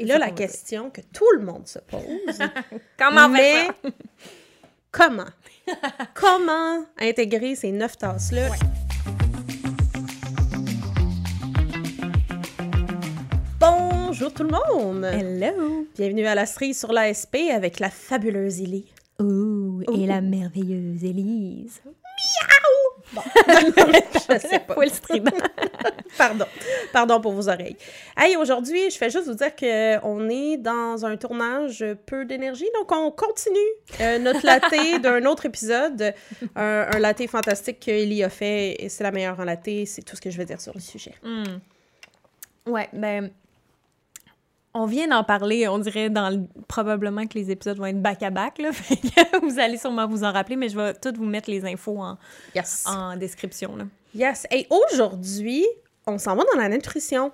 Et là, la question que tout le monde se pose. comment mais comment? comment intégrer ces neuf tasses-là? Bonjour tout le monde! Hello! Bienvenue à la cerise sur l'ASP avec la fabuleuse Ellie. Ouh, et la merveilleuse Élise. Bon, je sais pas. strident. Pardon. Pardon pour vos oreilles. Hey, aujourd'hui, je fais juste vous dire qu'on est dans un tournage peu d'énergie, donc on continue euh, notre latte d'un autre épisode. Un, un latte fantastique qu'Ellie a fait, et c'est la meilleure en latte, c'est tout ce que je vais dire sur le sujet. Hmm. Ouais, ben. On vient d'en parler, on dirait dans le- probablement que les épisodes vont être back-à-back, là. Fait que vous allez sûrement vous en rappeler, mais je vais toutes vous mettre les infos en, Yes. en description, là. Yes. Et aujourd'hui, on s'en va dans la nutrition.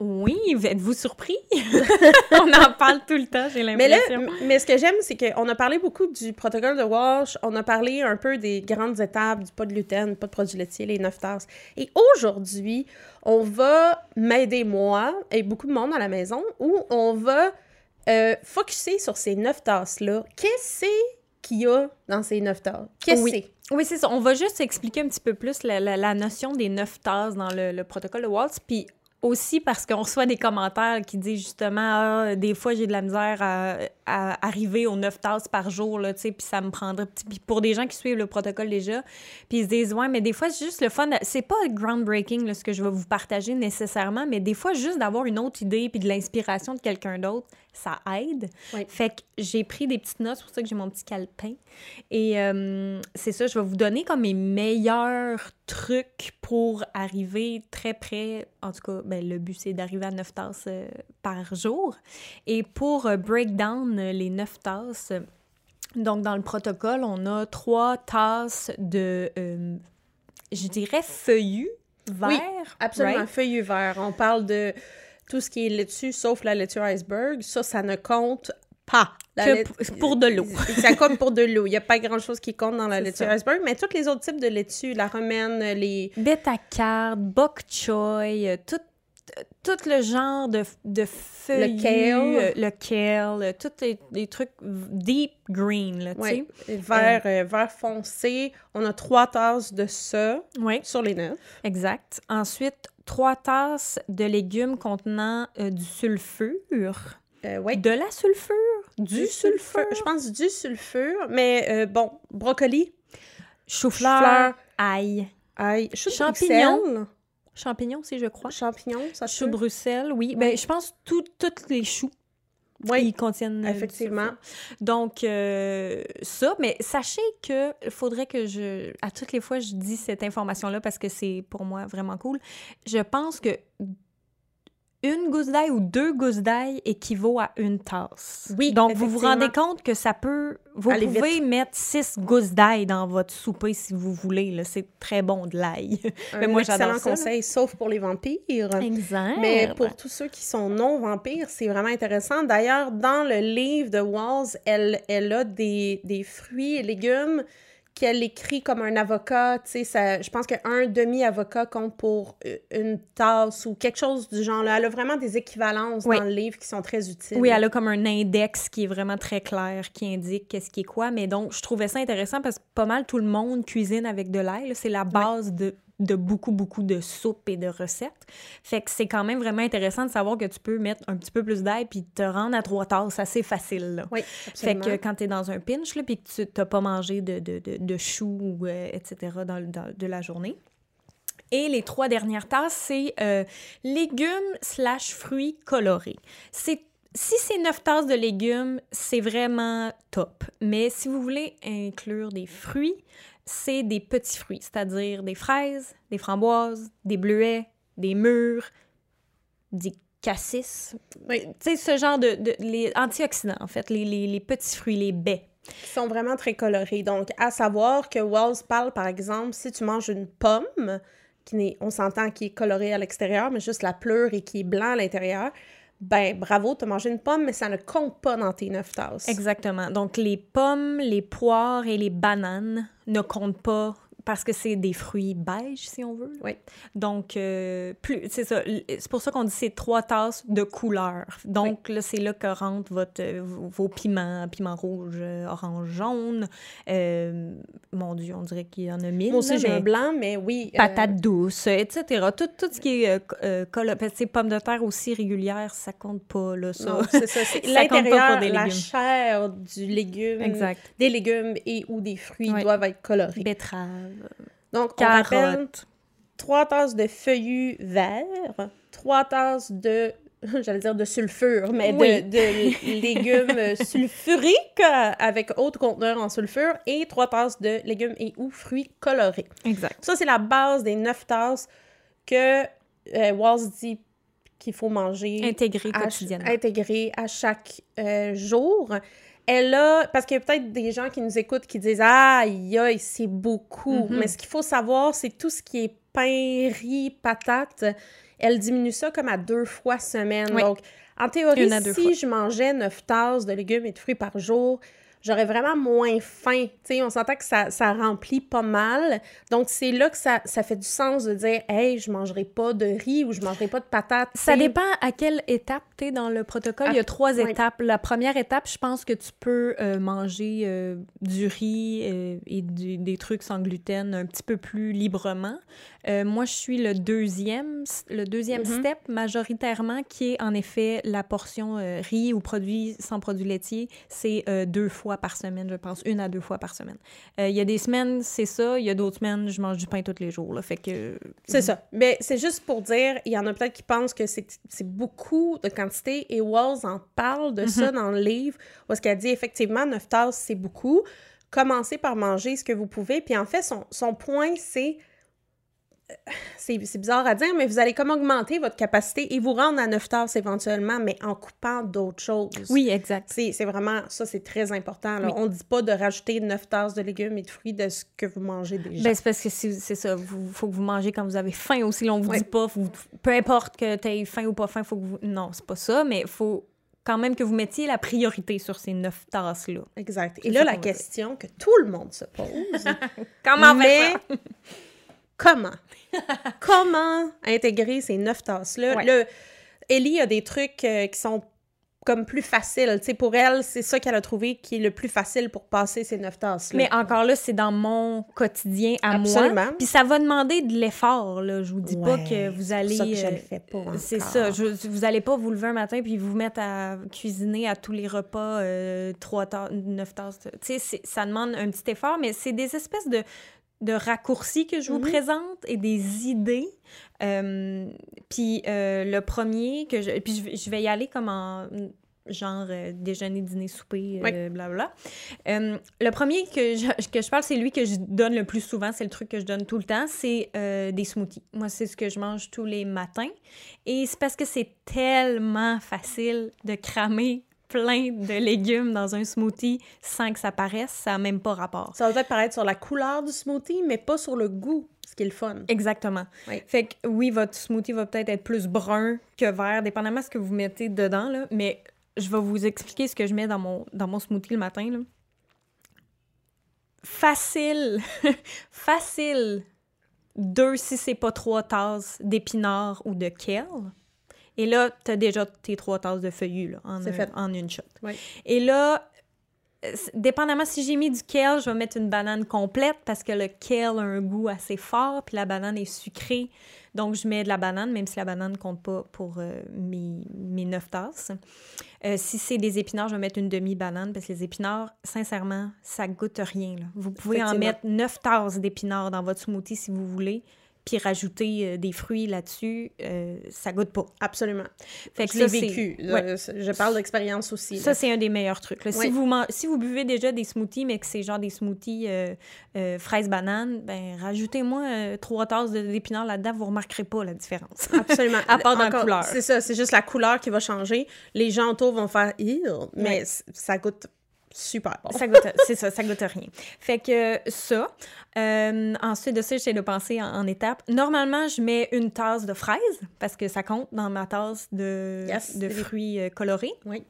Oui, êtes-vous surpris? on en parle tout le temps, j'ai Mais là, l'impression. m- mais ce que j'aime, c'est qu'on a parlé beaucoup du protocole de Walsh, on a parlé un peu des grandes étapes, du pas de gluten, pas de produits laitiers, les neuf tasses. Et aujourd'hui, on va m'aider, moi, et beaucoup de monde à la maison, où on va euh, focuser sur ces neuf tasses-là. Qu'est-ce qu'il y a dans ces neuf tasses? Qu'est-ce Oui. que c'est? Oui, c'est ça. On va juste expliquer un petit peu plus la, la- la notion des neuf tasses dans le, le protocole de Waltz, puis aussi parce qu'on reçoit des commentaires qui disent justement ah, des fois j'ai de la misère à, à arriver aux neuf tasses par jour là, tu sais, puis ça me prendrait puis pour des gens qui suivent le protocole déjà, puis ils se disent ouais, mais des fois c'est juste le fun, c'est pas groundbreaking là, ce que je vais vous partager nécessairement, mais des fois juste d'avoir une autre idée puis de l'inspiration de quelqu'un d'autre, ça aide. Oui. Fait que j'ai pris des petites notes, c'est pour ça que j'ai mon petit calepin. Et euh, c'est ça, je vais vous donner comme mes meilleurs trucs pour arriver très près. En tout cas, ben, le but, c'est d'arriver à 9 tasses euh, par jour. Et pour euh, break down euh, les 9 tasses, euh, donc dans le protocole, on a trois tasses de, euh, je dirais, feuillus verts. Oui, Absolument, right? feuillu vert. On parle de tout ce qui est laitue, sauf la laitue iceberg. Ça, ça ne compte pas. La Que lait- pour- de l'eau. ça compte pour de l'eau. Il n'y a pas grand-chose qui compte dans la laitue ça. iceberg, mais tous les autres types de laitue, la romaine, les... Beta-carte, bok choy, euh, tout, le genre de, de feuillus, kale. euh, le kale, euh, tous les, les trucs deep green, là, Ouais, vert, euh, vert foncé. On a trois tasses de ça sur les neuf. exact. Ensuite, trois tasses de légumes contenant euh, du sulfure. Euh, ouais, De la sulfure? du sulfure. Je pense du sulfure, mais bon, brocoli, Chou-fleur, ail, Champignons. Champignons aussi, je crois. champignons, ça se Chou peut? Bruxelles, oui. Ben, je pense tous les choux. Oui, Ils contiennent euh, effectivement. Donc, euh, ça, mais sachez que faudrait que je. À toutes les fois, je dis cette information-là parce que c'est pour moi vraiment cool. Je pense que une gousse d'ail ou deux gousses d'ail équivaut à une tasse. Oui, Donc, vous vous rendez compte que ça peut. Vous pouvez mettre six gousses d'ail dans votre souper si vous voulez. C'est très bon de l'ail. Mais moi, j'adore ça, conseil, sauf pour les vampires. Exact. Mais pour tous ceux qui sont non-vampires, c'est vraiment intéressant. D'ailleurs, dans le livre de Walls, elle, elle a des, des fruits et légumes qu'elle écrit comme un avocat. Tu sais, ça- je pense qu'un demi-avocat compte pour euh, une tasse ou quelque chose du genre. Là. Elle a vraiment des équivalences Oui. dans le livre qui sont très utiles. Oui, elle a comme un index qui est vraiment très clair, qui indique qu'est-ce qui est quoi. Mais donc, je trouvais ça intéressant parce que pas mal tout le monde cuisine avec de l'ail. C'est la base de, de beaucoup, beaucoup de soupes et de recettes. Fait que c'est quand même vraiment intéressant de savoir que tu peux mettre un petit peu plus d'ail puis te rendre à trois tasses assez facile. Là. Oui, Fait absolument. que quand tu es dans un pinch, là, puis que tu n'as pas mangé de, de, de, de choux, ou, euh, etc., dans, dans- de la journée. Et les trois dernières tasses, c'est euh, légumes slash fruits colorés. C'est si c'est neuf tasses de légumes, c'est vraiment top. Mais si vous voulez inclure des fruits, c'est des petits fruits, c'est-à-dire des fraises, des framboises, des bleuets, des mûres, des cassis. Oui. Tu sais, ce genre de, de- les antioxydants, en fait, les, les- les petits fruits, les baies. qui sont vraiment très colorés. Donc, à savoir que Wells parle, par exemple, si tu manges une pomme, qui on s'entend qui est colorée à l'extérieur, mais juste la pleure et qui est blanc à l'intérieur, ben bravo, tu as mangé une pomme, mais ça ne compte pas dans tes neuf tasses. Exactement. Donc, les pommes, les poires et les bananes ne comptent pas parce que c'est des fruits beige, si on veut. Oui. Donc, euh, plus, c'est ça. C'est pour ça qu'on dit c'est trois tasses de couleur. Donc, là, c'est là que rentre votre, euh, vos piments, piment rouge, euh, orange, jaune. Euh, mon Dieu, on dirait qu'il y en a mille. Moi aussi, j'ai un blanc, mais oui. euh, Patates douces, etc. Tout, tout ce qui est pommes de terre aussi régulières, ça compte pas, là, ça. Non, c'est ça. C'est Ça pour des la chair du légume, Exact. des légumes et ou des fruits doivent être colorés. Betterave, Donc, on rappelle carotte. 3 tasses de feuillus verts, 3 tasses de, j'allais dire de sulfure, mais Oui. de, de légumes sulfuriques avec haute conteneur en sulfure et 3 tasses de légumes et ou fruits colorés. Exact. Ça, c'est la base des 9 tasses que euh, Walls dit qu'il faut manger Intégré à, quotidiennement. intégré à chaque euh, jour. Elle a, parce qu'il y a peut-être des gens qui nous écoutent qui disent Ah, aïe, aïe, c'est beaucoup. Mhm. Mais ce qu'il faut savoir, c'est tout ce qui est pain, riz, patates. Elle diminue ça comme à deux fois semaine. Oui. Donc, en théorie, si fois. je mangeais 9 tasses de légumes et de fruits par jour, j'aurais vraiment moins faim. Tu sais, on s'entend que ça, ça remplit pas mal. Donc, c'est là que ça, ça fait du sens de dire Hey, je mangerai pas de riz ou je mangerai pas de patates. Ça dépend à quelle étape tu es dans le protocole. Ah, Il y a trois oui. étapes. La première étape, je pense que tu peux euh, manger euh, du riz euh, et du- des trucs sans gluten un petit peu plus librement. Euh, moi, je suis le deuxième, le deuxième Mhm. step majoritairement, qui est en effet la portion euh, riz ou produits sans produits laitiers. C'est euh, deux fois par semaine, je pense, une à deux fois par semaine. Il y a des semaines, c'est ça. Il y a d'autres semaines, je mange du pain tous les jours. Là, fait que C'est ça. Mais c'est juste pour dire, il y en a peut-être qui pensent que c'est beaucoup de quantité et Walls en parle de ça dans le livre où est-ce qu'elle dit effectivement 9 tasses, c'est beaucoup. Commencez par manger ce que vous pouvez. Puis en fait, son, son point, c'est c'est c'est bizarre à dire, mais vous allez comme augmenter votre capacité et vous rendre à 9 tasses éventuellement, mais en coupant d'autres choses. Oui, exact. C'est c'est vraiment, ça c'est très important. Là. Oui. On ne dit pas de rajouter 9 tasses de légumes et de fruits de ce que vous mangez déjà. Ben, c'est parce que c'est c'est ça. Il faut que vous mangez quand vous avez faim aussi. Là, on vous Ouais. dit pas, vous- peu importe que tu aies faim ou pas faim, faut que vous. Non, c'est pas ça, mais il faut quand même que vous mettiez la priorité sur ces neuf tasses-là. Exact. Et là, la question que tout le monde se pose, Comment mais comment? comment intégrer ces neuf tasses-là? Ouais. Là, Ellie a des trucs euh, qui sont comme plus faciles. Tu sais, pour elle, c'est ça qu'elle a trouvé qui est le plus facile pour passer ces neuf tasses-là. Mais encore là, c'est dans mon quotidien à Absolument. moi. Puis ça va demander de l'effort, là. Je vous dis pas que vous c'est allez... pour ça que je euh, le fais pas C'est ça. Je- vous allez pas vous lever un matin puis vous mettre à cuisiner à tous les repas euh, trois tasses, neuf tasses. Tu sais, c'est- ça demande un petit effort, mais c'est des espèces de, de raccourcis que je vous Mhm. présente et des idées. Euh, puis euh, le premier que je... Puis je vais- je vais y aller comme en genre euh, déjeuner, dîner, souper, blabla. Euh, le premier que je, que je parle, c'est lui que je donne le plus souvent, c'est le truc que je donne tout le temps, c'est des smoothies. Moi, c'est ce que je mange tous les matins. Et c'est parce que c'est tellement facile de cramer plein de légumes dans un smoothie sans que ça paraisse, ça n'a même pas rapport. Ça va peut-être paraître sur la couleur du smoothie, mais pas sur le goût, ce qui est le fun. Exactement. Oui. Fait que oui, votre smoothie va peut-être être plus brun que vert, dépendamment de ce que vous mettez dedans, là, mais je vais vous expliquer ce que je mets dans mon, dans mon smoothie le matin. Là. Facile, facile, deux si c'est pas trois tasses d'épinards ou de kale. Et là, tu as déjà tes trois tasses de feuillus là, en, un- fait. en une shot. Oui. Et là, dépendamment si j'ai mis du kale, je vais mettre une banane complète parce que le kale a un goût assez fort, puis la banane est sucrée. Donc, je mets de la banane, même si la banane ne compte pas pour euh, mes, mes 9 tasses. Euh, si c'est des épinards, je vais mettre une demi-banane parce que les épinards, sincèrement, ça goûte rien. là. Vous pouvez en mettre 9 tasses d'épinards dans votre smoothie si vous voulez, puis rajouter euh, des fruits là-dessus, euh, ça goûte pas. Absolument. Fait que je l'ai vécu. Ouais. Je parle d'expérience aussi. Ça, c'est un des meilleurs trucs. Si, vous man- si vous buvez déjà des smoothies, mais que c'est genre des smoothies euh, fraises-bananes, ben rajoutez-moi trois tasses d'épinards là-dedans, vous remarquerez pas la différence. Absolument. À part dans la couleur. C'est ça, c'est juste la couleur qui va changer. Les gens autour vont faire mais Ouais. ça goûte super bon. ça goûte, c'est ça, ça goûte rien. Fait que ça. Euh, ensuite de ça, j'essaie de penser en, en étapes. Normalement, je mets une tasse de fraises parce que ça compte dans ma tasse de, Yes. de fruits euh, colorés. Oui.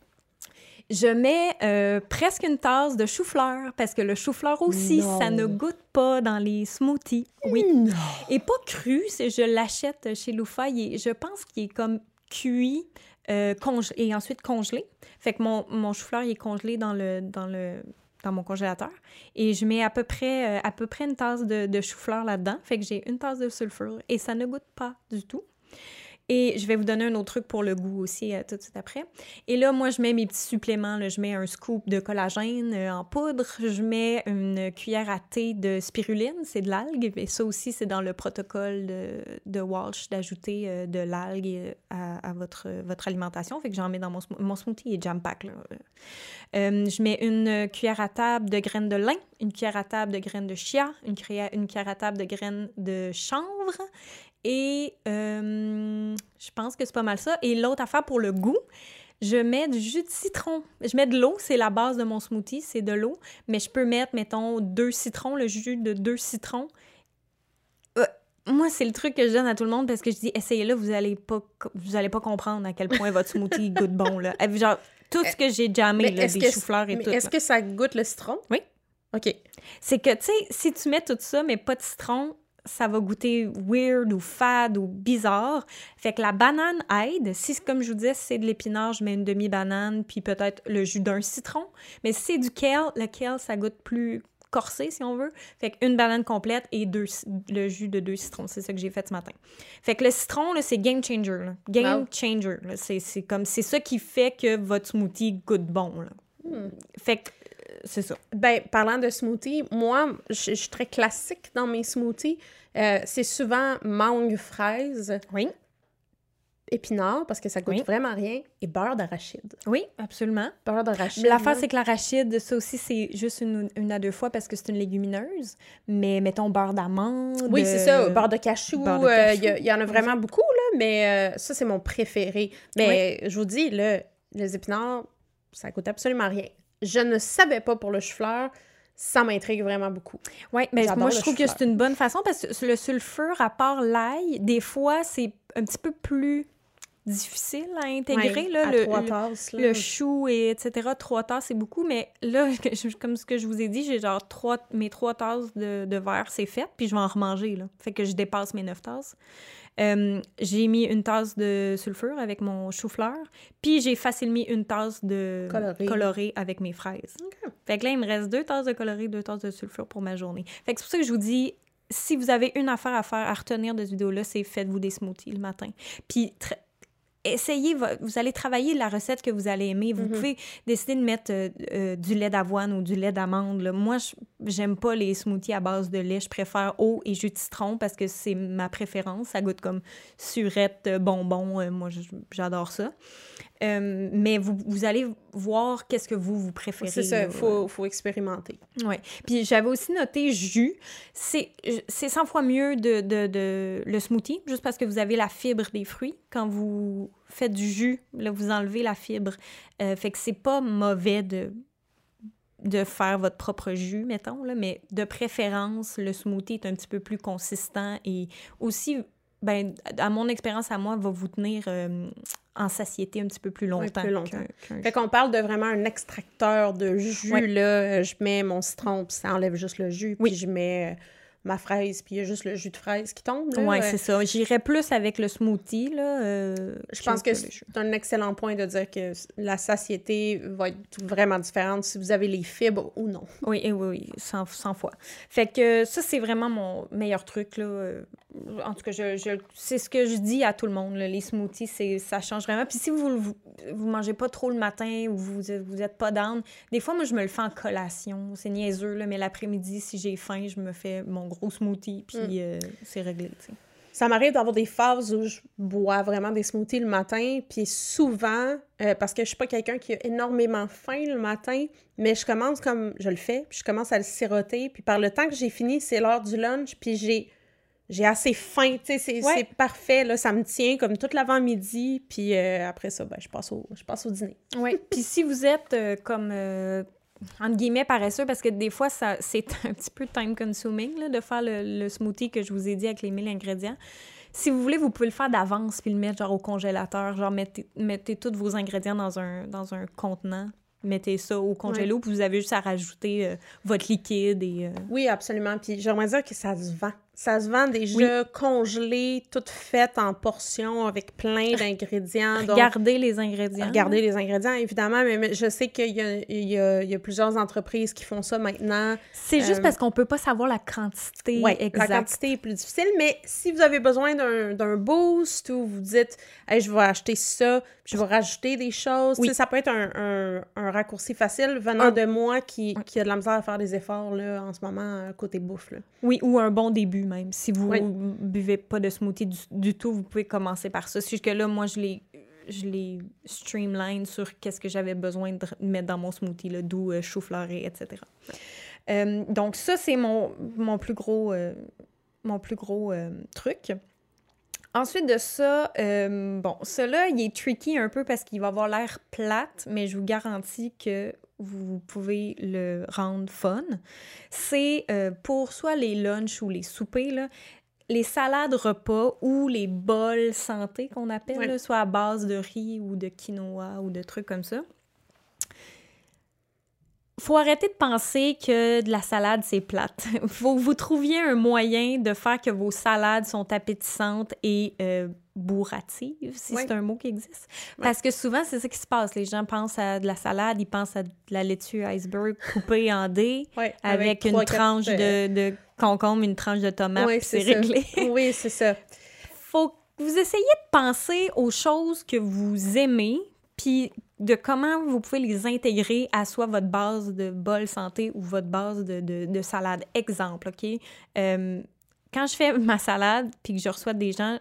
Je mets euh, presque une tasse de chou-fleur parce que le chou-fleur aussi, Non. ça ne goûte pas dans les smoothies. Oui. Non. Et pas cru, c'est je l'achète chez Loufa. je pense qu'il est comme cuit euh, et ensuite congelé. Fait que mon, mon chou-fleur est congelé dans le dans le dans mon congélateur et je mets à peu près euh, à peu près une tasse de, de chou-fleur là-dedans. Fait que j'ai une tasse de sulfure et ça ne goûte pas du tout. Et je vais vous donner un autre truc pour le goût aussi euh, tout de suite après. Et là, moi, je mets mes petits suppléments. Je mets un scoop de collagène euh, en poudre. Je mets une cuillère à thé de spiruline, c'est de l'algue. Et ça aussi, c'est dans le protocole de, Walsh d'ajouter euh, de l'algue à, votre, votre alimentation. Fait que j'en mets dans mon, mon smoothie et jam pack. Là. Euh, je mets une cuillère à table de graines de lin, une cuillère à table de graines de chia, une cuillère, une cuillère à table de graines de chanvre et euh, je pense que c'est pas mal ça. Et l'autre affaire pour le goût, je mets du jus de citron. Je mets de l'eau, c'est la base de mon smoothie, c'est de l'eau. Mais je peux mettre, mettons, deux citrons, le jus de deux citrons. Euh, moi, c'est le truc que je donne à tout le monde parce que je dis, essayez-le, vous allez pas, vous allez pas comprendre à quel point votre smoothie goûte bon. Là. Genre, tout ce que j'ai jammé, Mais là, des choux-fleurs et Mais tout. est-ce que ça goûte le citron? Oui. OK. C'est que, tu sais, si tu mets tout ça, mais pas de citron, ça va goûter weird ou fade ou bizarre. Fait que la banane aide. Si, comme je vous disais, c'est de l'épinard, je mets une demi-banane, puis peut-être le jus d'un citron. Mais si c'est du kale, le kale, ça goûte plus corsé, si on veut. Fait qu'une banane complète et deux, le jus de deux citrons. C'est ça que j'ai fait ce matin. Fait que le citron, là, c'est game changer. là. Game Wow. changer. C'est, c'est comme, c'est ça qui fait que votre smoothie goûte bon. là. Hmm. Fait que, c'est ça. Ben, parlant de smoothie, moi, je je suis très classique dans mes smoothies. Euh, c'est souvent mangue, fraise, Oui. épinard, parce que ça goûte Oui. vraiment rien, et beurre d'arachide. Oui, absolument. Beurre d'arachide. L'affaire, c'est que l'arachide, ça aussi, c'est juste une, une à deux fois parce que c'est une légumineuse. Mais mettons beurre d'amande. Oui, c'est ça, beurre de cachou. euh. Il y en a vraiment beaucoup, là, mais euh, ça, c'est mon préféré. Mais je vous dis, là, les épinards, ça coûte absolument rien. Je ne savais pas pour le chou-fleur. Ça m'intrigue vraiment beaucoup. Oui, mais moi, je trouve que c'est une bonne façon parce que le sulfure, à part l'ail, des fois, c'est un petit peu plus difficile à intégrer. Ouais, là, à le, trois tasses, là. le chou, et etc. Trois tasses, c'est beaucoup, mais là, je- comme ce que je vous ai dit, j'ai genre trois, mes trois tasses de, de verre, c'est fait, puis je vais en remanger, là. Fait que je dépasse mes neuf tasses. Euh, j'ai mis une tasse de sulfure avec mon chou-fleur, puis j'ai facilement mis une tasse de Coloré. coloré avec mes fraises. Fait que là, il me reste deux tasses de coloré, deux tasses de sulfure pour ma journée. Fait que c'est pour ça que je vous dis, si vous avez une affaire à faire, à retenir de cette vidéo-là, c'est faites-vous des smoothies le matin. Puis essayez, vo- vous allez travailler la recette que vous allez aimer. Vous Mhm. pouvez décider de mettre euh, euh, du lait d'avoine ou du lait d'amande. Moi, je- j'aime pas les smoothies à base de lait. Je préfère eau et jus de citron parce que c'est ma préférence. Ça goûte comme surette, euh, bonbon. Moi, j'adore ça. Euh, mais vous, vous allez voir qu'est-ce que vous, vous préférez. C'est ça, il faut, faut expérimenter. Oui. Puis j'avais aussi noté jus. C'est c'est 100 fois mieux de, de, de- le smoothie, juste parce que vous avez la fibre des fruits. Quand vous faites du jus, là, vous enlevez la fibre. Euh, fait que c'est pas mauvais de de faire votre propre jus, mettons, là, mais de préférence, le smoothie est un petit peu plus consistant et aussi, ben, à mon expérience à moi, va vous tenir euh, en satiété un petit peu plus longtemps. plus longtemps. Fait qu'on parle de vraiment un extracteur de jus, Ouais. là. Je mets mon citron, puis ça enlève juste le jus. Puis Oui. je mets euh, ma fraise, puis il y a juste le jus de fraise qui tombe. Ouais, Euh, c'est ça. J'irais plus avec le smoothie, là. euh, Je pense que c'est un excellent point de dire que la satiété va être vraiment différente si vous avez les fibres ou non. Oui, oui, oui, 100, 100 fois. Fait que ça, c'est vraiment mon meilleur truc, là. En tout cas, je, je- c'est ce que je dis à tout le monde, là. Les smoothies, c'est, ça change vraiment. Puis si vous, vous, vous mangez pas trop le matin ou vous, vous êtes pas down, des fois, moi, je me le fais en collation. C'est niaiseux, là, mais l'après-midi, si j'ai faim, je me fais mon gros smoothie, puis Mm. euh, c'est réglé. Ça m'arrive d'avoir des phases où je bois vraiment des smoothies le matin, puis souvent, euh, parce que je suis pas quelqu'un qui a énormément faim le matin, mais je commence comme je le fais, puis je commence à le siroter, puis par le temps que j'ai fini, c'est l'heure du lunch, puis j'ai j'ai assez faim, tu sais, c'est Ouais. parfait, là, ça me tient comme toute l'avant-midi, puis euh, après ça, ben, je, passe au, je passe au dîner. Oui. Puis si vous êtes euh, comme, euh, entre guillemets, paresseux, parce que des fois, ça, c'est un petit peu time-consuming de faire le, le smoothie que je vous ai dit avec les 1000 ingrédients. Si vous voulez, vous pouvez le faire d'avance puis le mettre genre au congélateur. Genre, mettez, mettez tous vos ingrédients dans un, dans un contenant mettez ça au congélo, puis vous avez juste à rajouter euh, votre liquide et... euh, Oui, absolument. Puis j'aimerais dire que ça se vend. Ça se vend déjà congelé, tout fait en portions avec plein d'ingrédients. Donc, Regardez les ingrédients. Regardez les ingrédients, évidemment, mais, mais je sais qu'il y a, y, y plusieurs entreprises qui font ça maintenant. C'est juste Euh, parce qu'on peut pas savoir la quantité Ouais, la exacte. quantité est plus difficile, mais si vous avez besoin d'un boost ou vous dites hey, je vais acheter ça, puis je vais rajouter des choses, Oui. ça peut être un, un- un raccourci facile venant Un- de moi qui, qui a de la misère à faire des efforts là, en ce moment côté bouffe. Là. Oui, ou un bon début même. Si vous Oui. buvez pas de smoothie du, du tout, vous pouvez commencer par ça. C'est juste que là, moi, je l'ai je streamline sur qu'est-ce que j'avais besoin de mettre dans mon smoothie, d'où euh, chou-fleur, et etc. Euh, donc ça, c'est mon, mon plus gros, euh, mon plus gros euh, truc. Ensuite de ça, bon, cela, il est tricky un peu parce qu'il va avoir l'air plate, mais je vous garantis que vous pouvez le rendre fun. C'est euh, pour soit les lunchs ou les soupers, là, les salades repas ou les bols santé qu'on appelle, Ouais. là, soit à base de riz ou de quinoa ou de trucs comme ça. Faut arrêter de penser que de la salade, c'est plate. Faut que vous trouviez un moyen de faire que vos salades sont appétissantes et euh, bourratives, si c'est un mot qui existe. Parce que souvent, c'est ça qui se passe. Les gens pensent à de la salade, ils pensent à de la laitue iceberg coupée en dés avec, une tranche euh, de, de concombre, une tranche de tomate, puis c'est réglé. oui, c'est ça. Faut que vous essayiez de penser aux choses que vous aimez, puis de comment vous pouvez les intégrer à soit votre base de bol santé ou votre base de, de, de salade. Exemple, OK? Euh, quand je fais ma salade, puis que je reçois des gens,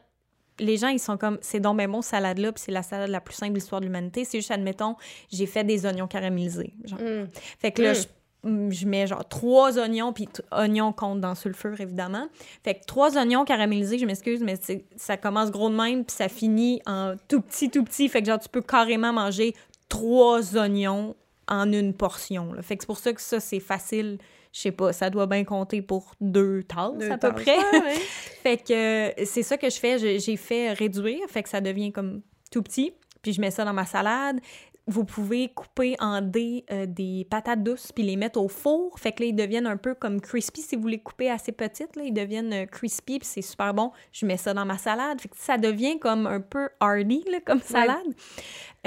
les gens, ils sont comme, c'est donc ben bon, salade-là, puis c'est la salade la plus simple de l'histoire de l'humanité. C'est juste, admettons, j'ai fait des oignons caramélisés. Genre. Mm. Fait que là, Mm. je, mm, je mets genre trois oignons, puis oignons comptent dans sulfure, évidemment. Fait que trois oignons caramélisés, je m'excuse, mais ça commence gros de même, puis ça finit en tout petit, tout petit. Fait que genre, tu peux carrément manger trois oignons en une portion. là. Fait que c'est pour ça que ça, c'est facile. Je sais pas, ça doit bien compter pour deux tasses Deux à peu tasses. près. Ouais. Fait que euh, c'est ça que je fais. J'ai fait réduire, fait que ça devient comme tout petit. Puis je mets ça dans ma salade. Vous pouvez couper en dés euh, des patates douces puis les mettre au four. Fait que là, ils deviennent un peu comme crispy. Si vous les coupez assez petites, là, ils deviennent euh, crispy puis c'est super bon. Je mets ça dans ma salade. Fait que ça devient comme un peu hardy là, comme salade.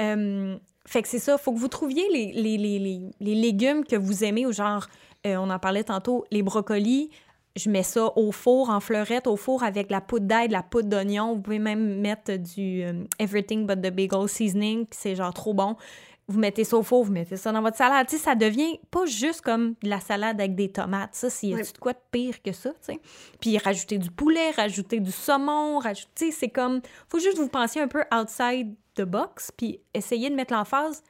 Euh, fait que c'est ça. Faut que vous trouviez les, les, les, les, les légumes que vous aimez, ou genre, euh, on en parlait tantôt, les brocolis. Je mets ça au four, en fleurette, au four avec la poudre d'ail, de la poudre d'oignon. Vous pouvez même mettre du euh, Everything but the Bagel Seasoning, c'est genre trop bon. Vous mettez ça au four, vous mettez ça dans votre salade. Tu sais, ça devient pas juste comme de la salade avec des tomates. Ça, s'il y a Ouais. de quoi de pire que ça, tu sais? Puis rajouter du poulet, rajouter du saumon, rajouter... C'est comme... Faut juste que vous pensiez un peu outside the box, puis essayer de mettre l'emphase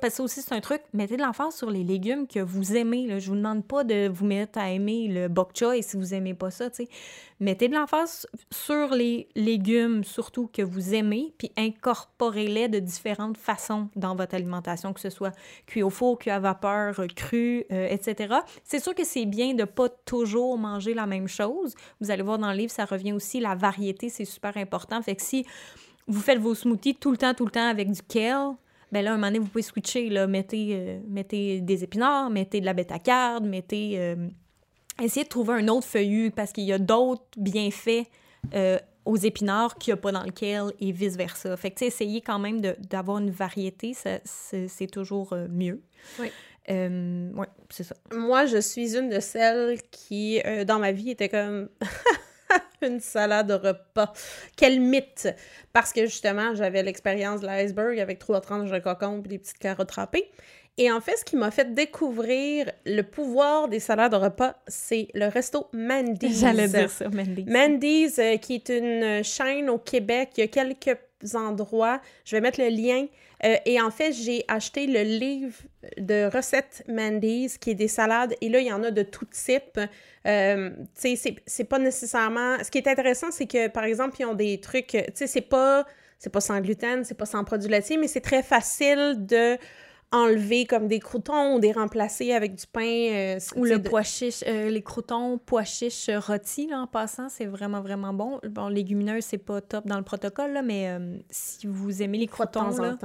Parce que aussi, c'est un truc, mettez de l'emphase sur les légumes que vous aimez. Là. Je vous demande pas de vous mettre à aimer le bok choy si vous aimez pas ça, tu. Mettez de l'emphase sur les légumes, surtout que vous aimez, puis incorporez-les de différentes façons dans votre alimentation, que ce soit cuit au four, cuit à vapeur, cru, euh, etc. C'est sûr que c'est bien de pas toujours manger la même chose. Vous allez voir dans le livre, ça revient aussi, la variété, c'est super important. Fait que si vous faites vos smoothies tout le temps, tout le temps avec du kale, ben là, un moment donné, vous pouvez switcher, là, mettez, euh, mettez des épinards, mettez de la bêta-carde, mettez... euh, essayez de trouver un autre feuillu, parce qu'il y a d'autres bienfaits euh, aux épinards qu'il n'y a pas dans le kale et vice-versa. Fait que, tu sais, essayez quand même d'avoir une variété, c'est toujours mieux. Oui. Euh, ouais, c'est ça. Moi, je suis une de celles qui, euh, dans ma vie, était comme une salade de repas. Quel mythe! Parce que justement, j'avais l'expérience de l'iceberg avec trois tranches de cocon et des petites carottes râpées. Et en fait, ce qui m'a fait découvrir le pouvoir des salades de repas, c'est le resto Mandy's. J'allais dire ça, Mandy. Mandy's, euh, qui est une chaîne au Québec. Il y a quelques endroits. Je vais mettre le lien. Euh, et en fait, j'ai acheté le livre de recettes Mandy's, qui est des salades. Et là, il y en a de tout type. Euh, tu sais, c'est- pas nécessairement... Ce qui est intéressant, c'est que, par exemple, ils ont des trucs... Tu sais, c'est pas... C'est pas sans gluten, c'est pas sans produits laitiers, mais c'est très facile de enlever comme des croutons ou des remplacer avec du pain. euh, Ou le de- pois chiche, euh, les croutons pois chiches rôtis, là, en passant, c'est vraiment, vraiment bon. Bon, légumineux, c'est pas top dans le protocole, là, mais euh, si vous aimez les croutons, là.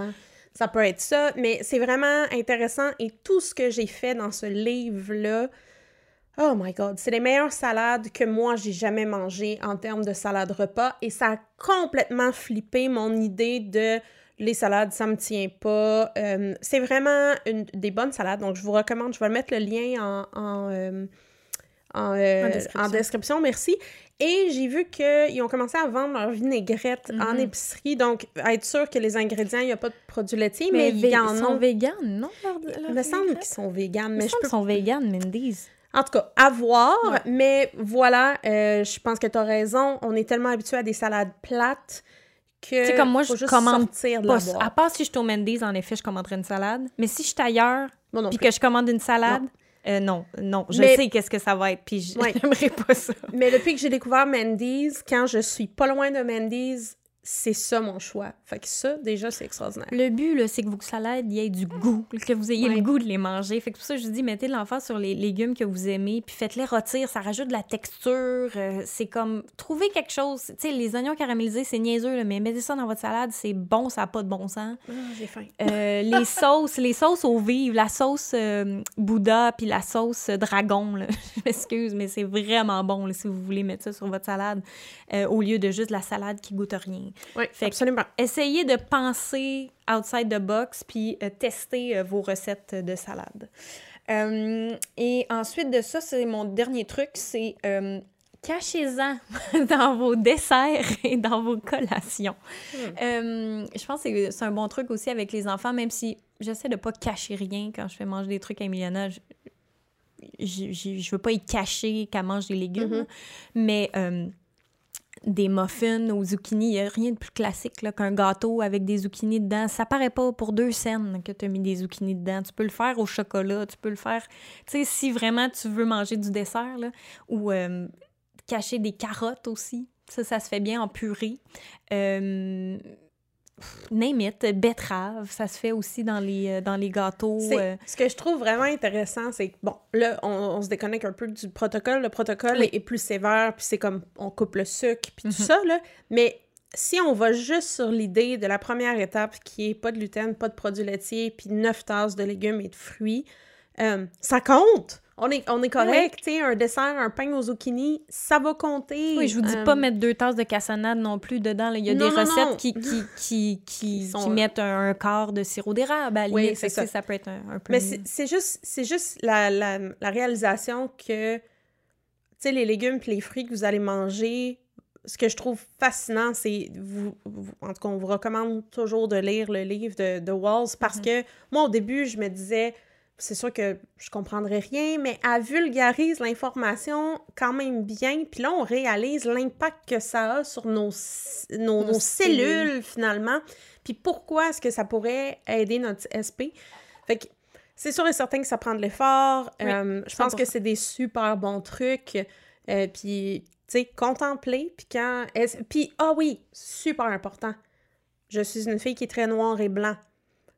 Ça peut être ça, mais c'est vraiment intéressant et tout ce que j'ai fait dans ce livre-là, oh my god, c'est les meilleures salades que moi j'ai jamais mangées en termes de salade repas et ça a complètement flippé mon idée de les salades, ça me tient pas. Euh, c'est vraiment une, des bonnes salades, donc je vous recommande, je vais mettre le lien en, en, euh, en, euh, description. en description, merci. Et j'ai vu qu'ils ont commencé à vendre leur vinaigrette en Mhm. épicerie, donc être sûr que les ingrédients, il n'y a pas de produits laitiers, mais, Mais ils en sont véganes, non? leur- Il me semble qu'ils sont véganes, mais je peux sont véganes, Mindy's. en tout cas, à voir, Ouais. mais voilà, je pense que tu as raison. On est tellement habitué à des salades plates que. sais, comme moi, faut je commande Pas. À part si je suis au Mendy's, en effet, je commanderais une salade. Mais si je suis ailleurs, non puis que je commande une salade, euh, non, non. Je Mais- sais qu'est-ce que ça va être, puis Ouais. j'aimerais pas ça. Mais depuis que j'ai découvert Mendy's, quand je suis pas loin de Mendy's, c'est ça mon choix. Fait que ça, déjà, c'est extraordinaire. Le but, là, c'est que vos salades, il y ait du goût, que vous ayez Ouais. le goût de les manger. Fait que pour ça, je vous dis, mettez de l'emphase sur les légumes que vous aimez, puis faites-les rôtir. Ça rajoute de la texture. euh, c'est comme, trouvez quelque chose. Tu sais, les oignons caramélisés, c'est niaiseux, là, mais mettez ça dans votre salade, c'est bon, ça n'a pas de bon sens. Ah, j'ai faim. Euh, les sauces, les sauces au vivre, la sauce euh, Bouddha puis la sauce dragon, là. je m'excuse, mais c'est vraiment bon là, si vous voulez mettre ça sur votre salade euh, au lieu de juste la salade qui goûte rien. Oui, Fait que- absolument. Essayez de penser outside the box puis euh, tester euh, vos recettes de salade. Euh, et ensuite de ça, c'est mon dernier truc, c'est euh, cachez-en dans vos desserts et dans vos collations. Euh, je pense que c'est- un bon truc aussi avec les enfants, même si j'essaie de pas cacher rien quand je fais manger des trucs à Emiliana. Je, je, veux pas y cacher qu'elle mange des légumes, Mhm. mais euh, des muffins aux zucchini, il n'y a rien de plus classique qu'un gâteau avec des zucchini dedans. Ça paraît pas pour deux scènes que tu as mis des zucchini dedans. Tu peux le faire au chocolat, tu peux le faire... Tu sais, si vraiment tu veux manger du dessert, là, ou euh, cacher des carottes aussi. Ça, ça se fait bien en purée. Euh, name it, betterave, ça se fait aussi dans les, euh, dans les gâteaux. Euh, Ce que je trouve vraiment intéressant, c'est que, bon, là, on, on se déconnecte un peu du protocole. Le protocole Oui. est plus sévère, puis c'est comme, on coupe le sucre, puis Mhm. tout ça, là. Mais si on va juste sur l'idée de la première étape, qui est pas de gluten, pas de produits laitiers, puis 9 tasses de légumes et de fruits, euh, ça compte! On est, on est correct, tu sais, un dessert, un pain aux zucchini, ça va compter. Oui, je vous dis Euh, pas mettre deux tasses de cassonade non plus dedans. là. Il y a Non, des non, recettes non. qui, qui, qui, qui, sont- qui mettent un, un quart de sirop d'érable à la Oui, limite. ça. sais, peut être un, un peu Mais c'est juste, c'est juste la, la, la réalisation que, tu sais, les légumes puis les fruits que vous allez manger, ce que je trouve fascinant, c'est, vous, vous- en tout cas, on vous recommande toujours de lire le livre de, de Walls parce Mhm. que moi, au début, je me disais, c'est sûr que je comprendrais rien, mais elle vulgarise l'information quand même bien, puis là, on réalise l'impact que ça a sur nos, nos, Nos nos cellules, cellules. finalement, puis pourquoi est-ce que ça pourrait aider notre SP. Fait que c'est sûr et certain que ça prend de l'effort. Oui, Euh, je pense 100%. que c'est des super bons trucs. Euh, puis, tu sais, contempler. Puis quand... Puis, ah oui, super important. Je suis une fille qui est très noire et blanc.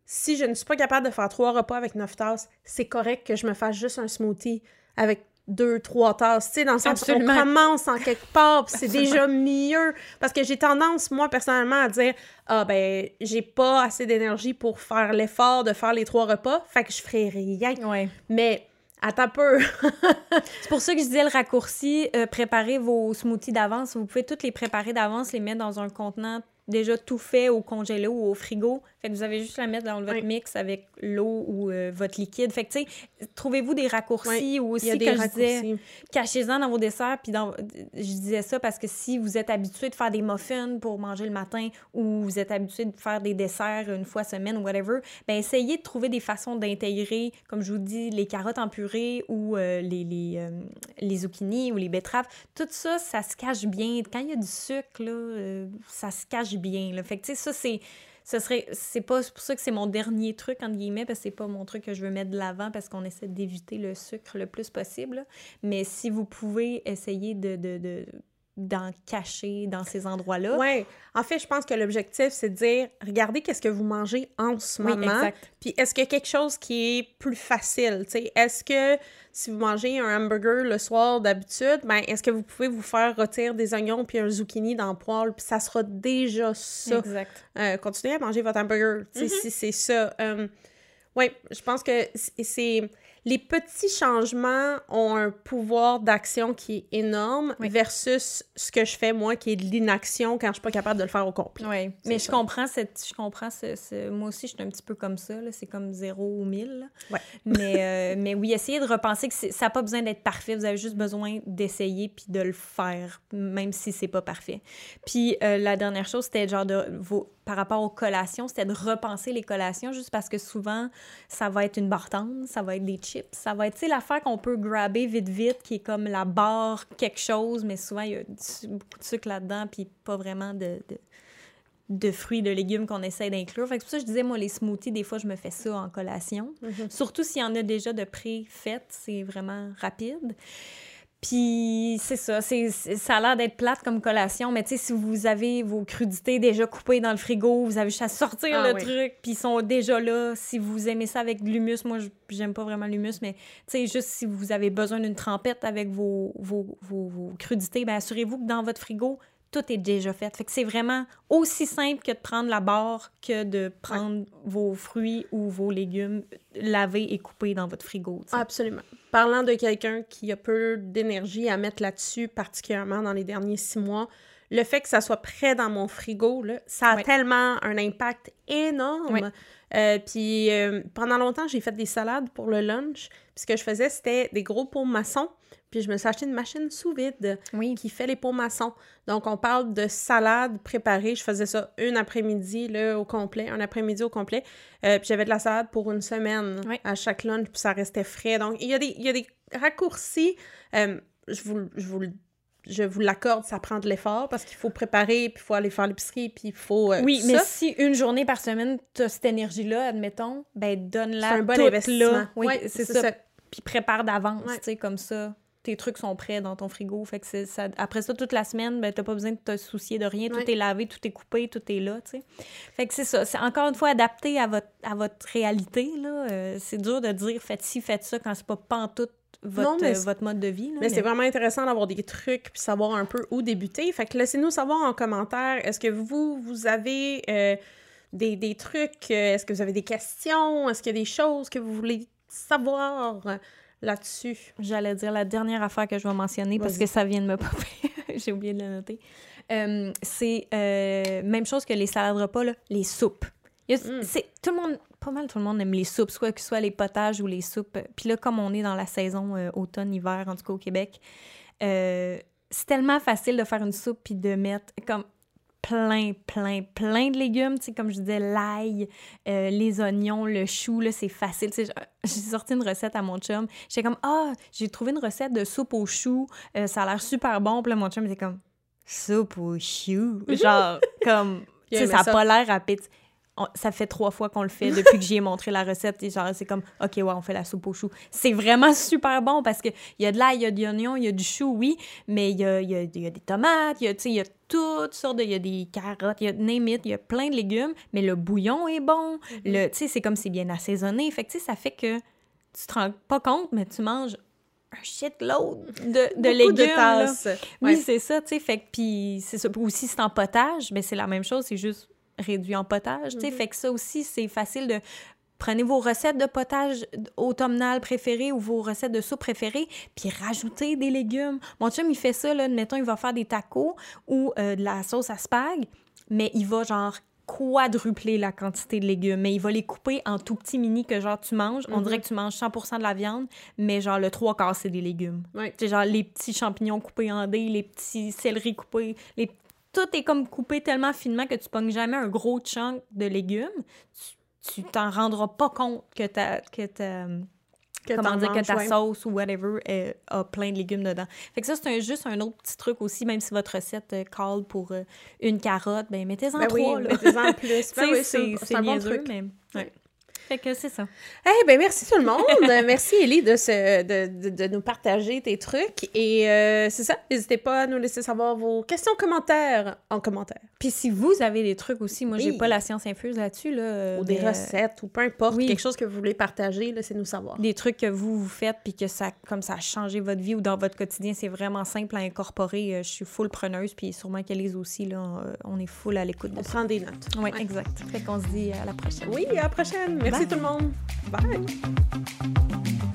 Si je ne suis pas capable de faire trois repas avec neuf tasses, c'est correct que je me fasse juste un smoothie avec deux, trois tasses. Tu sais, dans le sens où on Absolument. commence en quelque part, puis c'est déjà mieux. Parce que j'ai tendance, moi, personnellement, à dire Ah, ben, j'ai pas assez d'énergie pour faire l'effort de faire les trois repas, fait que je ferai rien. Ouais. Mais, attends peu. C'est pour ça que je disais le raccourci, euh, préparez vos smoothies d'avance. Vous pouvez toutes les préparer d'avance, les mettre dans un contenant déjà tout fait au congélo ou au frigo. Fait que vous avez juste à mettre dans votre Oui. mix avec l'eau ou euh, votre liquide. Fait que, tu sais, trouvez-vous des raccourcis ou aussi, quand je disais, cachez-en dans vos desserts. Puis dans... je disais ça parce que si vous êtes habitué de faire des muffins pour manger le matin ou vous êtes habitué de faire des desserts une fois semaine ou whatever, ben essayez de trouver des façons d'intégrer, comme je vous dis, les carottes en purée ou euh, les, les, euh, les zucchini ou les betteraves. Tout ça, ça se cache bien. Quand il y a du sucre, là, ça se cache bien. Fait que, tu sais, ça, c'est ce serait c'est pas pour ça que c'est mon dernier truc entre guillemets parce que c'est pas mon truc que je veux mettre de l'avant parce qu'on essaie d'éviter le sucre le plus possible mais si vous pouvez essayer de d'en cacher dans ces endroits-là. Oui. En fait, je pense que l'objectif, c'est de dire, regardez qu'est-ce que vous mangez en ce Oui, moment. exact. Puis est-ce qu'il y a quelque chose qui est plus facile? tu sais? Est-ce que si vous mangez un hamburger le soir d'habitude, ben est-ce que vous pouvez vous faire rôtir des oignons puis un zucchini dans le poêle, puis ça sera déjà ça. Exact. Euh, continuez à manger votre hamburger, tu sais, si c'est ça. oui, je pense que c'est... Les petits changements ont un pouvoir d'action qui est énorme Oui. versus ce que je fais, moi, qui est de l'inaction quand je suis pas capable de le faire au complet. Oui, mais je ça. comprends cette, je comprends ce, ce- moi aussi je suis un petit peu comme ça là, c'est comme 0 ou 1000. là. Ouais. Mais euh, mais oui, essayez de repenser que c'est- ça n'a pas besoin d'être parfait, vous avez juste besoin d'essayer puis de le faire même si c'est pas parfait. Puis euh, la dernière chose c'était genre de vos par rapport aux collations, c'était de repenser les collations juste parce que souvent ça va être une bartende, ça va être des chips, ça va être l'affaire qu'on peut grabber vite vite qui est comme la barre quelque chose mais souvent il y a du- beaucoup de sucre là-dedans puis pas vraiment de- de de fruits, de légumes qu'on essaie d'inclure. Fait que c'est pour ça que je disais, moi, les smoothies, des fois, je me fais ça en collation. Mhm. Surtout s'il y en a déjà de pré-faites, c'est vraiment rapide. Puis c'est ça, c'est, ça a l'air d'être plate comme collation, mais tu sais, si vous avez vos crudités déjà coupées dans le frigo, vous avez juste à sortir Ah le oui. truc, puis ils sont déjà là. Si vous aimez ça avec de l'humus, moi, je- j'aime pas vraiment l'humus, mais tu sais, juste si vous avez besoin d'une trempette avec vos, vos, vos, vos crudités, ben assurez-vous que dans votre frigo, tout est déjà fait. Fait que c'est vraiment aussi simple que de prendre la barre que de prendre vos fruits ou vos légumes lavés et coupés dans votre frigo. Absolument. Parlant de quelqu'un qui a peu d'énergie à mettre là-dessus, particulièrement dans les derniers six mois, le fait que ça soit prêt dans mon frigo, là, ça a tellement un impact énorme. Euh, puis euh, pendant longtemps, j'ai fait des salades pour le lunch. Puis ce que je faisais, c'était des gros pots maçons. Puis je me suis acheté une machine sous vide Oui. qui fait les pots maçons. Donc, on parle de salade préparée. Je faisais ça une après-midi là, au complet, un après-midi au complet. Euh, puis j'avais de la salade pour une semaine à chaque lunch, puis ça restait frais. Donc, il y a des, il y a des raccourcis. Je vous, le- je vous, le- je vous l'accorde, ça prend de l'effort parce qu'il faut préparer, puis il faut aller faire l'épicerie, puis il faut. euh, Oui, mais ça. si une journée par semaine, tu as cette énergie-là, admettons, ben donne-la c'est un bon investissement. là. Oui, Ouais, c'est ça. Puis prépare d'avance, Ouais. tu sais, comme ça. Tes trucs sont prêts dans ton frigo. Fait que c'est ça. Après ça, toute la semaine, ben, t'as pas besoin de te soucier de rien. Tout Ouais. est lavé, tout est coupé, tout est là, tu sais. Fait que c'est ça. C'est encore une fois adapté à votre, à votre réalité, là. Euh, c'est dur de dire faites ci, faites ça quand c'est pas pantoute votre, Non, mais euh, votre mode de vie. là, Mais c'est vraiment intéressant d'avoir des trucs puis savoir un peu où débuter. Fait que laissez-nous savoir en commentaire, est-ce que vous, vous avez euh, des, des trucs, euh, est-ce que vous avez des questions, est-ce qu'il y a des choses que vous voulez savoir là-dessus? J'allais dire la dernière affaire que je vais mentionner parce que ça vient de me popper. J'ai oublié de la noter. Euh, c'est euh, même chose que les salades repas, là, les soupes. A- Mm. c'est- tout le monde, pas mal tout le monde aime les soupes, soit que ce soit les potages ou les soupes. Puis là, comme on est dans la saison euh, automne-hiver, en tout cas au Québec, euh, c'est tellement facile de faire une soupe puis de mettre comme plein, plein, plein de légumes. Tu sais, comme je disais, l'ail, euh, les oignons, le chou, là, c'est facile. Tu sais, j'ai sorti une recette à mon chum. J'étais comme, ah, j'ai trouvé une recette de soupe aux choux. Euh, ça a l'air super bon. Puis là, mon chum était comme, soupe aux choux. Genre, comme, tu sais, ça n'a pas l'air rapide. On- ça fait trois fois qu'on le fait depuis que j'y ai montré la recette. Et genre, c'est comme, OK, ouais, on fait la soupe aux choux. C'est vraiment super bon parce qu'il y a de l'ail, il y a de l'oignon, il y a du chou, oui, mais il y a, y a- y a des tomates, il y a, toutes sortes de... Il y a des carottes, il y a name it, il y a plein de légumes, mais le bouillon est bon. Tu sais, c'est comme c'est bien assaisonné. Fait que, ça fait que tu te rends pas compte, mais tu manges un shitload de, de légumes. de tasses. Oui, c'est ça, tu sais. Fait que, puis c'est ça. Aussi, c'est en potage, mais c'est la même chose, c'est juste réduit en potage. Mhm. Fait que ça aussi, c'est facile de. Prenez vos recettes de potage automnal préférées ou vos recettes de soupe préférées, puis rajoutez des légumes. Mon chum, il fait ça, là, mettons, il va faire des tacos ou euh, de la sauce à spag, mais il va genre quadrupler la quantité de légumes, mais il va les couper en tout petits mini que genre tu manges. On Mhm. dirait que tu manges 100% de la viande, mais genre le trois quarts, c'est des légumes. Ouais. C'est genre les petits champignons coupés en dés, les petits céleris coupés, les... tout est comme coupé tellement finement que tu pognes jamais un gros chunk de légumes. Tu- t'en rendras pas compte que ta, que ta, Que comment ta ouais. sauce ou whatever euh, a plein de légumes dedans. Fait que ça, c'est un- juste un autre petit truc aussi, même si votre recette euh, call pour euh, une carotte, ben mettez-en Ben trois. là. mettez-en plus. Ben oui, c'est un bon truc. mais... ouais. Fait que c'est ça. Eh ben merci tout le monde. merci Ellie de, se, de, de, de nous partager tes trucs. Et euh, c'est ça. N'hésitez pas à nous laisser savoir vos questions, commentaires en commentaire. Puis si vous avez des trucs aussi, moi, j'ai Oui. pas la science infuse là-dessus, là. Ou des mais, euh, recettes, ou peu importe, oui. quelque chose que vous voulez partager, là, c'est nous savoir. des trucs que vous vous faites puis que ça comme ça a changé votre vie ou dans votre quotidien c'est vraiment simple à incorporer Euh, je suis full preneuse puis sûrement qu'Élise aussi là on est full à l'écoute de On ça prend des notes. oui Ouais. exact fait qu'on se dit à la prochaine Oui, à la prochaine. Merci Bye. tout le monde. Bye.